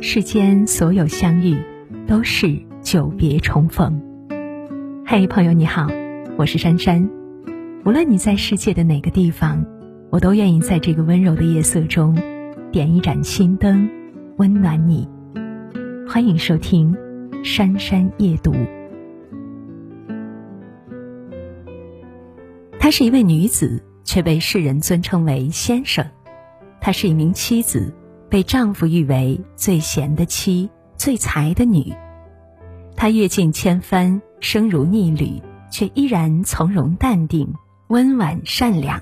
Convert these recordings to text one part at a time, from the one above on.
世间所有相遇，都是久别重逢。嘿，朋友你好，我是珊珊。无论你在世界的哪个地方，我都愿意在这个温柔的夜色中，点一盏心灯，温暖你。欢迎收听《珊珊夜读》。她是一位女子，却被世人尊称为先生。她是一名妻子。被丈夫誉为最贤的妻、最才的女，她阅尽千帆，生如逆旅，却依然从容淡定、温婉善良。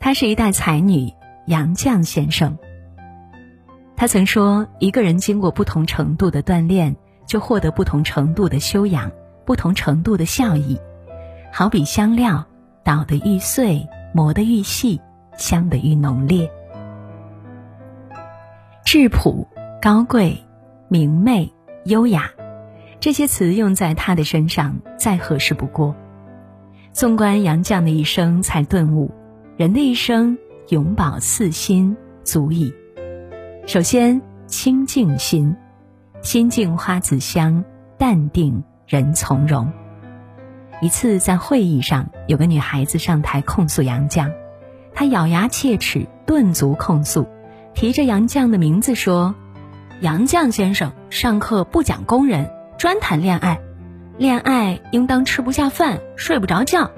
她是一代才女杨绛先生。他曾说：“一个人经过不同程度的锻炼，就获得不同程度的修养、不同程度的效益。好比香料，捣得愈碎，磨得愈细，香得愈浓烈。”质朴、高贵、明媚、优雅，这些词用在他的身上再合适不过。纵观杨绛的一生，才顿悟：人的一生永葆四心足矣。首先，清净心，心静花自香，淡定人从容。一次在会议上，有个女孩子上台控诉杨绛，她咬牙切齿，顿足控诉。提着杨绛的名字说：“杨绛先生上课不讲工人，专谈恋爱，恋爱应当吃不下饭，睡不着觉。”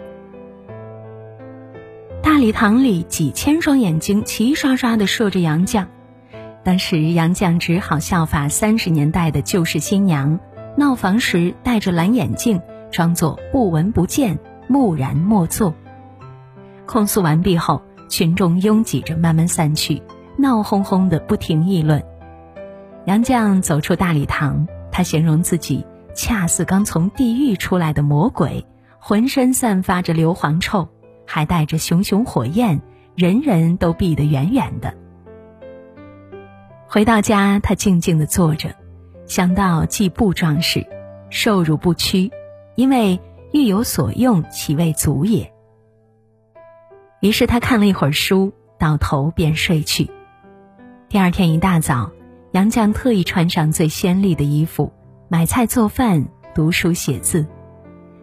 大礼堂里几千双眼睛齐刷刷的射着杨绛，当时杨绛只好效法三十年代的旧式新娘，闹房时戴着蓝眼镜，装作不闻不见，木然默坐。控诉完毕后，群众拥挤着慢慢散去。闹哄哄的，不停议论。杨绛走出大礼堂，他形容自己恰似刚从地狱出来的魔鬼，浑身散发着硫磺臭，还带着熊熊火焰，人人都避得远远的。回到家，他静静的坐着，想到季布壮士，受辱不屈，因为欲有所用，其未足也。于是他看了一会儿书，倒头便睡去。第二天一大早，杨绛特意穿上最鲜丽的衣服，买菜做饭、读书写字。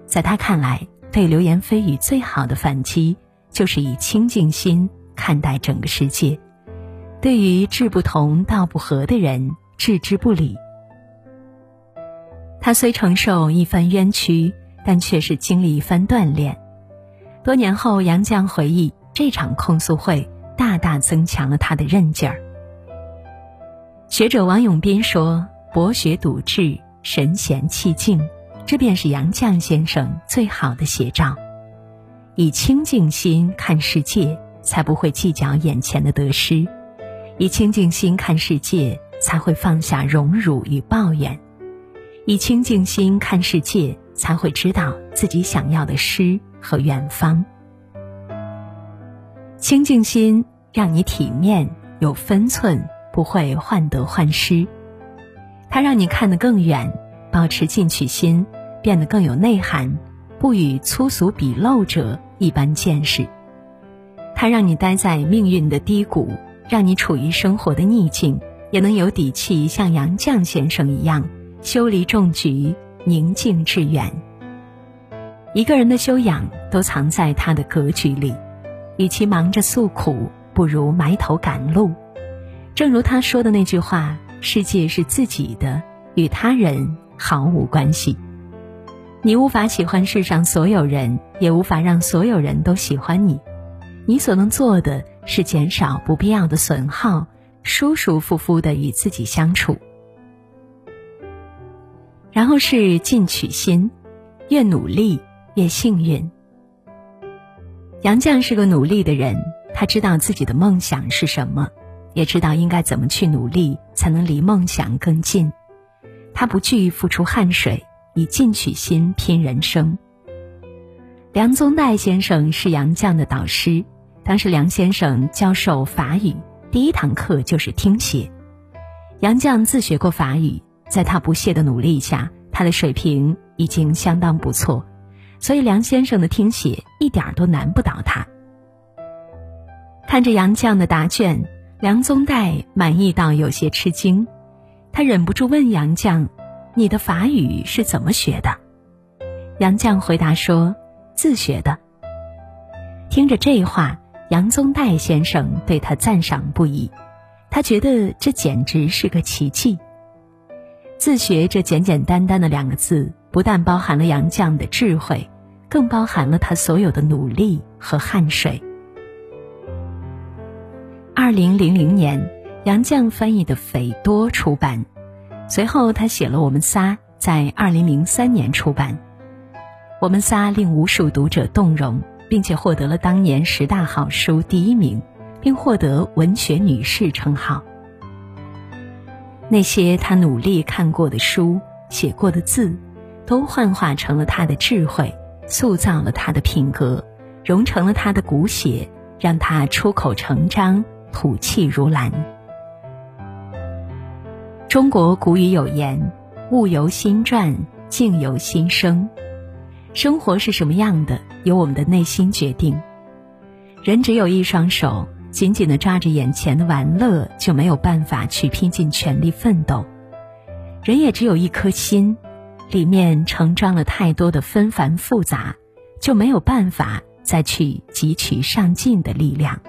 在他看来，对流言蜚语最好的反击，就是以清净心看待整个世界，对于志不同道不合的人置之不理。他虽承受一番冤屈，但却是经历一番锻炼。多年后，杨绛回忆，这场控诉会大大增强了他的韧劲儿。学者王永斌说：“博学笃志，神闲气静，这便是杨绛先生最好的写照。以清净心看世界，才不会计较眼前的得失；以清净心看世界，才会放下荣辱与抱怨；以清净心看世界，才会知道自己想要的诗和远方。清净心让你体面有分寸。”不会患得患失，它让你看得更远，保持进取心，变得更有内涵，不与粗俗鄙陋者一般见识。它让你待在命运的低谷，让你处于生活的逆境，也能有底气像杨绛先生一样修篱种菊，宁静致远。一个人的修养都藏在他的格局里，与其忙着诉苦，不如埋头赶路。正如他说的那句话：“世界是自己的，与他人毫无关系。你无法喜欢世上所有人，也无法让所有人都喜欢你。你所能做的是减少不必要的损耗，舒舒服服的与自己相处。然后是进取心，越努力越幸运。杨绛是个努力的人，他知道自己的梦想是什么。”也知道应该怎么去努力，才能离梦想更近。他不惧付出汗水，以进取心拼人生。梁宗岱先生是杨绛的导师，当时梁先生教授法语，第一堂课就是听写。杨绛自学过法语，在他不懈的努力下，他的水平已经相当不错，所以梁先生的听写一点都难不倒他。看着杨绛的答卷。梁宗岱满意到有些吃惊，他忍不住问杨绛：“你的法语是怎么学的？”杨绛回答说：“自学的。”听着这话，杨宗岱先生对他赞赏不已，他觉得这简直是个奇迹。自学这简简单单的两个字，不但包含了杨绛的智慧，更包含了他所有的努力和汗水。二零零零年，杨绛翻译的《斐多》出版，随后他写了《我们仨》，在二零零三年出版，《我们仨》令无数读者动容，并且获得了当年十大好书第一名，并获得文学女士称号。那些他努力看过的书、写过的字，都幻化成了他的智慧，塑造了他的品格，融成了他的骨血，让他出口成章，吐气如兰。中国古语有言：“物由心转，境由心生。”生活是什么样的，由我们的内心决定。人只有一双手。紧紧的抓着眼前的玩乐，就没有办法去拼尽全力奋斗。人也只有一颗心，里面盛装了太多的纷繁复杂，就没有办法再去汲取上进的力量。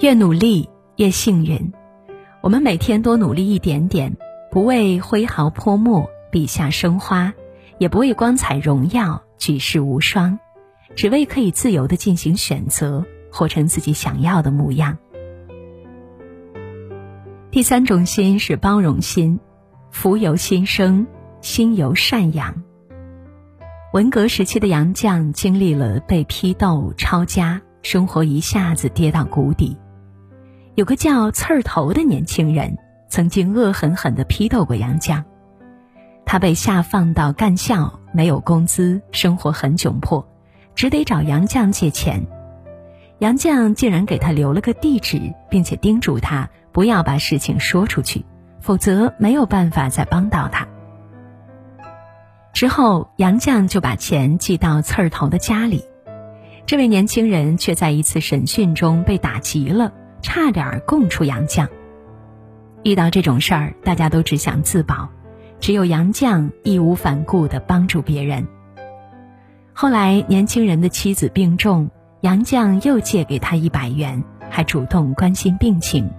越努力越幸运，我们每天多努力一点点，不为挥毫泼墨、笔下生花，也不为光彩荣耀、举世无双。只为可以自由的进行选择，活成自己想要的模样。第三种心是包容心，福由心生，心由善养。文革时期的杨绛经历了被批斗、抄家，生活一下子跌到谷底。有个叫刺儿头的年轻人，曾经恶狠狠地批斗过杨绛。他被下放到干校，没有工资，生活很窘迫。只得找杨绛借钱，杨绛竟然给他留了个地址，并且叮嘱他不要把事情说出去，否则没有办法再帮到他。之后，杨绛就把钱寄到刺儿头的家里，这位年轻人却在一次审讯中被打急了，差点供出杨绛。遇到这种事儿，大家都只想自保，只有杨绛义无反顾地帮助别人。后来，年轻人的妻子病重，杨绛又借给他一百元，还主动关心病情。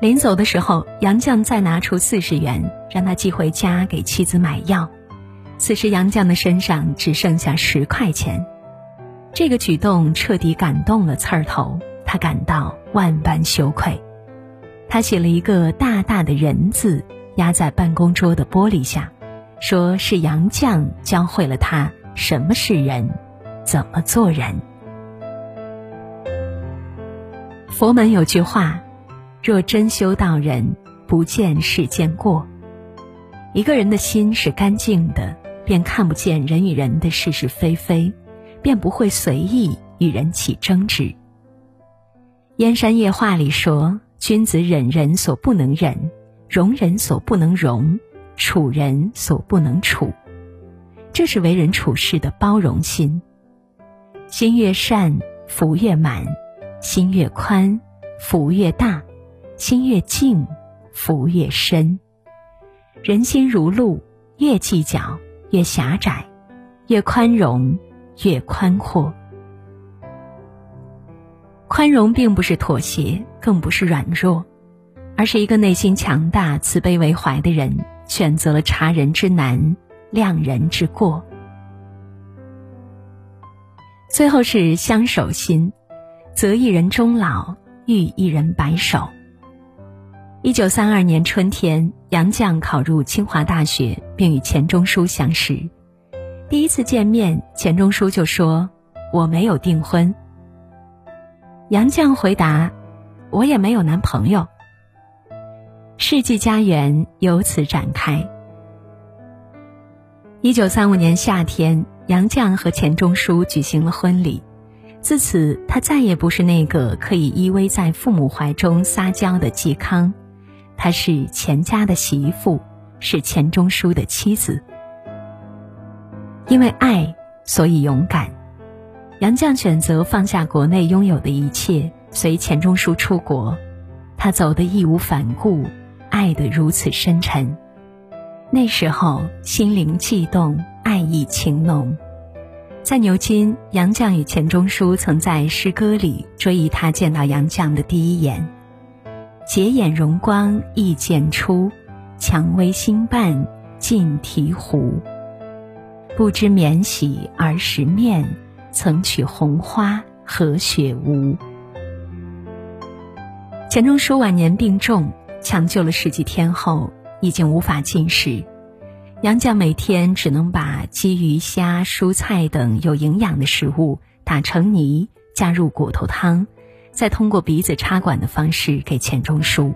临走的时候，杨绛再拿出四十元，让他寄回家给妻子买药。此时，杨绛的身上只剩下十块钱。这个举动彻底感动了刺儿头，他感到万般羞愧。他写了一个大大的人字，压在办公桌的玻璃下。说是杨绛教会了他什么是人，怎么做人。佛门有句话：“若真修道人，不见世间过。”一个人的心是干净的，便看不见人与人的是是非非，便不会随意与人起争执。《燕山夜话》里说：“君子忍人所不能忍，容人所不能容。”处人所不能处，这是为人处事的包容心。心越善，福越满；心越宽，福越大；心越静，福越深。人心如路，越计较越狭窄，越宽容越宽阔。宽容并不是妥协，更不是软弱，而是一个内心强大、慈悲为怀的人。选择了察人之难，谅人之过。最后是相守心，择一人终老，遇一人白首。一九三二年春天，杨绛考入清华大学，并与钱钟书相识。第一次见面，钱钟书就说：“我没有订婚。”杨绛回答：“我也没有男朋友。”世纪佳缘由此展开。一九三五年夏天，杨绛和钱钟书举行了婚礼。自此，他再也不是那个可以依偎在父母怀中撒娇的嵇康，她是钱家的媳妇，是钱钟书的妻子。因为爱，所以勇敢。杨绛选择放下国内拥有的一切，随钱钟书出国。他走得义无反顾，爱得如此深沉。那时候心灵悸动，爱意情浓。在牛津，杨绛与钱钟书曾在诗歌里追忆他见到杨绛的第一眼：“睫眼容光意渐出，蔷薇新瓣尽提壶。不知免喜儿时面，曾取红花和雪无。”钱钟书晚年病重，抢救了十几天后，已经无法进食。杨绛每天只能把鸡、鱼、虾、蔬菜等有营养的食物打成泥，加入骨头汤，再通过鼻子插管的方式给钱钟书。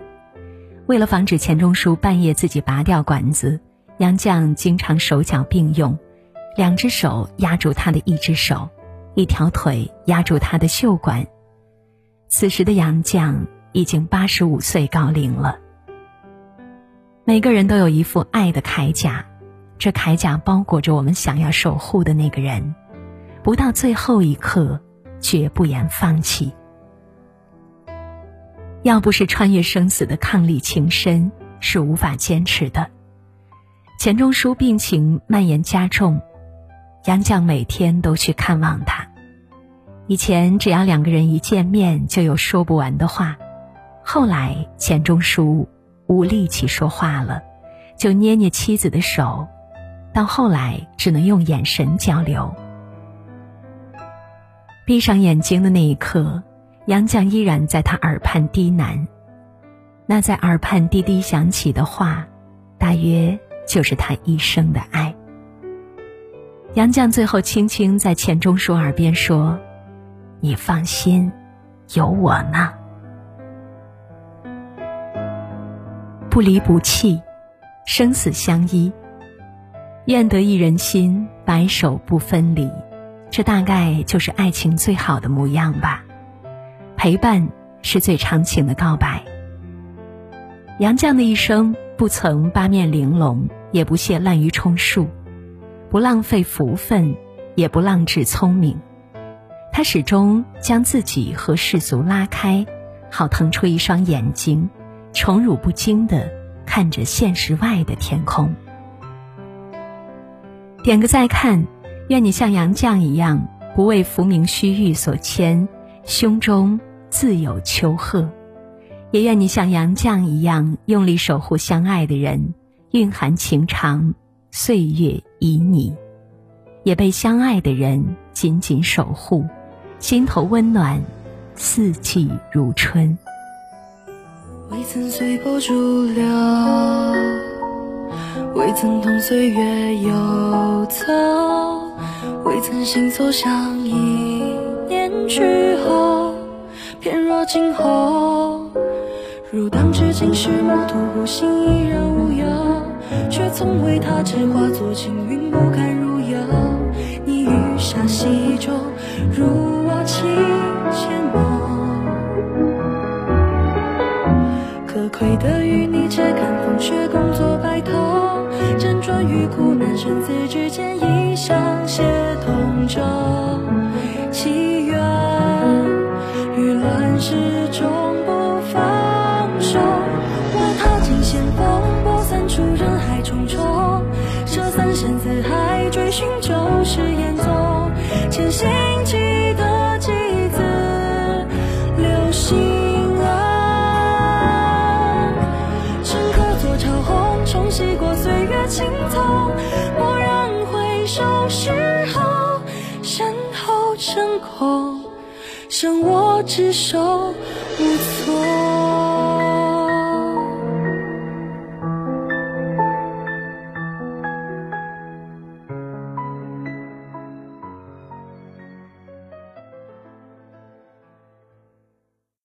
为了防止钱钟书半夜自己拔掉管子，杨绛经常手脚并用，两只手压住他的一只手，一条腿压住他的袖管。此时的杨绛。已经八十五岁高龄了。每个人都有一副爱的铠甲，这铠甲包裹着我们想要守护的那个人，不到最后一刻，绝不言放弃。要不是穿越生死的伉俪情深，是无法坚持的。钱钟书病情蔓延加重，杨绛每天都去看望他。以前只要两个人一见面，就有说不完的话。后来，钱钟书无力气说话了，就捏捏妻子的手，到后来只能用眼神交流。闭上眼睛的那一刻，杨绛依然在他耳畔低喃，那在耳畔低低响起的话，大约就是他一生的爱。杨绛最后轻轻在钱钟书耳边说：“你放心，有我呢。”不离不弃，生死相依。愿得一人心，白首不分离。这大概就是爱情最好的模样吧。陪伴是最长情的告白。杨绛的一生不曾八面玲珑，也不屑滥竽充数，不浪费福分，也不浪掷聪明。他始终将自己和世俗拉开，好腾出一双眼睛。宠辱不惊的看着现实外的天空。点个再看，愿你像杨绛一样，不为浮名虚誉所牵，胸中自有丘壑；也愿你像杨绛一样，用力守护相爱的人，蕴含情长，岁月旖旎；也被相爱的人紧紧守护，心头温暖，四季如春。未曾随波逐流，未曾同岁月游走，未曾心所向，一念去后，翩若惊鸿。如当至今时，暮途孤星依然，却从未踏至化作青云，不堪入幽。你雨下西洲，如我情牵梦。可亏得与你且看风雪，共作白头，辗转于苦难生死之间，一相携同舟。祈愿于乱世中寻找誓言中潜心记的字，流星啊，成河座朝红，冲洗过岁月青葱。蓦然回首时候，身后成空，剩我执手无措。